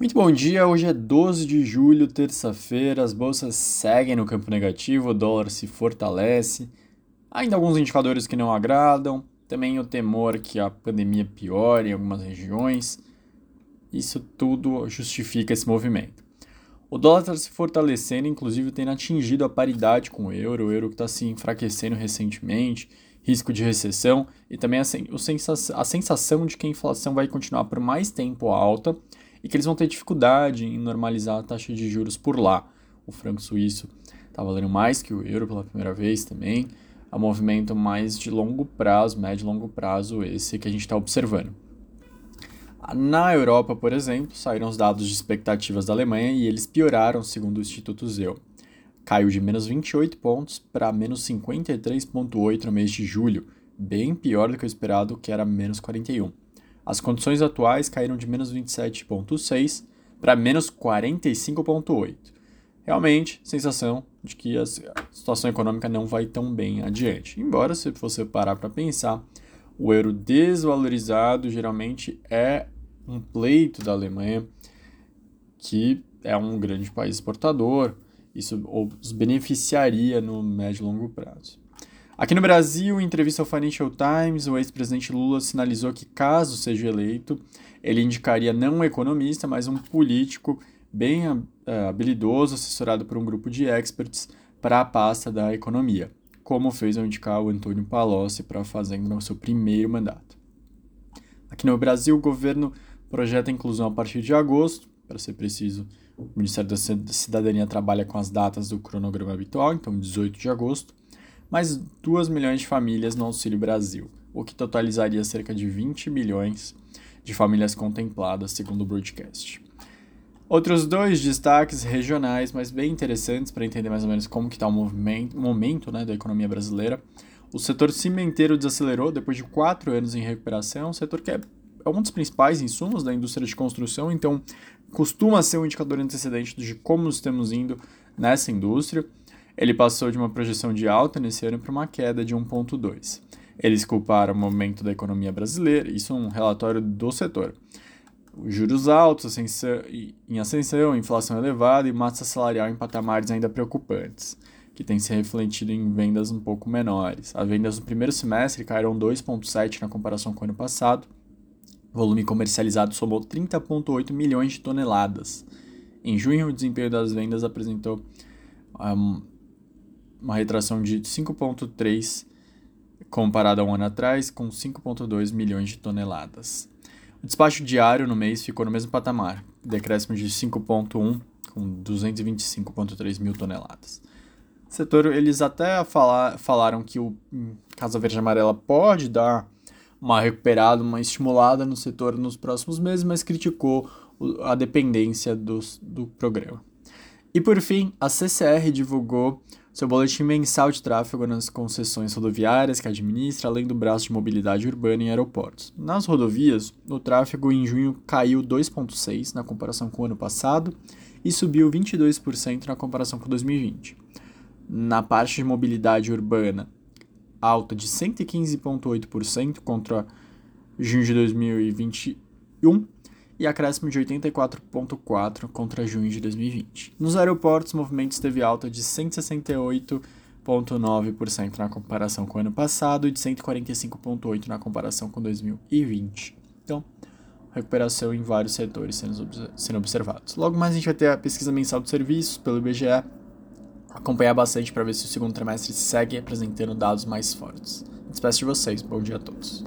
Muito bom dia, hoje é 12 de julho, terça-feira, as bolsas seguem no campo negativo, o dólar se fortalece, ainda alguns indicadores que não agradam, também o temor que a pandemia piore em algumas regiões, isso tudo justifica esse movimento. O dólar está se fortalecendo, inclusive tem atingido a paridade com o euro, o euro que está se enfraquecendo recentemente, risco de recessão e também a, a sensação de que a inflação vai continuar por mais tempo alta e que eles vão ter dificuldade em normalizar a taxa de juros por lá. O franco suíço está valendo mais que o euro pela primeira vez também. É um movimento mais de longo prazo, médio e longo prazo, esse que a gente está observando. Na Europa, por exemplo, saíram os dados de expectativas da Alemanha e eles pioraram, segundo o Instituto Zeu. Caiu de menos 28 pontos para menos 53,8 no mês de julho, bem pior do que o esperado, que era menos 41. As condições atuais caíram de menos 27,6 para menos 45,8. Realmente, sensação de que a situação econômica não vai tão bem adiante. Embora, se você parar para pensar, o euro desvalorizado geralmente é um pleito da Alemanha, que é um grande país exportador, isso os beneficiaria no médio e longo prazo. Aqui no Brasil, em entrevista ao Financial Times, o ex-presidente Lula sinalizou que, caso seja eleito, ele indicaria não um economista, mas um político bem uh, habilidoso, assessorado por um grupo de experts para a pasta da economia, como fez ao indicar o Antônio Palocci para a Fazenda no seu primeiro mandato. Aqui no Brasil, o governo projeta a inclusão a partir de agosto, para ser preciso, o Ministério da Cidadania trabalha com as datas do cronograma habitual, então 18 de agosto, mais 2 milhões de famílias no Auxílio Brasil, o que totalizaria cerca de 20 milhões de famílias contempladas, segundo o broadcast. Outros dois destaques regionais, mas bem interessantes para entender mais ou menos como está o movimento, momento né, da economia brasileira. O setor cimenteiro desacelerou depois de quatro anos em recuperação, um setor que é, é um dos principais insumos da indústria de construção, então costuma ser um indicador antecedente de como estamos indo nessa indústria. Ele passou de uma projeção de alta nesse ano para uma queda de 1,2. Eles culparam o momento da economia brasileira, isso é um relatório do setor. Os juros altos ascensão, em ascensão, inflação elevada e massa salarial em patamares ainda preocupantes, que tem se refletido em vendas um pouco menores. As vendas no primeiro semestre caíram 2,7% na comparação com o ano passado. O volume comercializado somou 30,8 milhões de toneladas. Em junho, o desempenho das vendas apresentou um, uma retração de 5,3 comparado a um ano atrás, com 5,2 milhões de toneladas. O despacho diário no mês ficou no mesmo patamar, decréscimo de 5,1 com 225,3 mil toneladas. O setor, eles até falar, falaram que o hum, Casa Verde Amarela pode dar uma recuperada, uma estimulada no setor nos próximos meses, mas criticou a dependência do, do programa. E por fim, a CCR divulgou seu boletim mensal de tráfego nas concessões rodoviárias que administra, além do braço de mobilidade urbana em aeroportos. Nas rodovias, o tráfego em junho caiu 2,6% na comparação com o ano passado e subiu 22% na comparação com 2020. Na parte de mobilidade urbana, alta de 115,8% contra junho de 2021 e acréscimo de 84,4% contra junho de 2020. Nos aeroportos, o movimento esteve alta de 168,9% na comparação com o ano passado e de 145,8% na comparação com 2020. Então, recuperação em vários setores sendo, sendo observados. Logo mais a gente vai ter a pesquisa mensal de serviços pelo IBGE, acompanhar bastante para ver se o segundo trimestre segue apresentando dados mais fortes. Despeço de vocês, bom dia a todos.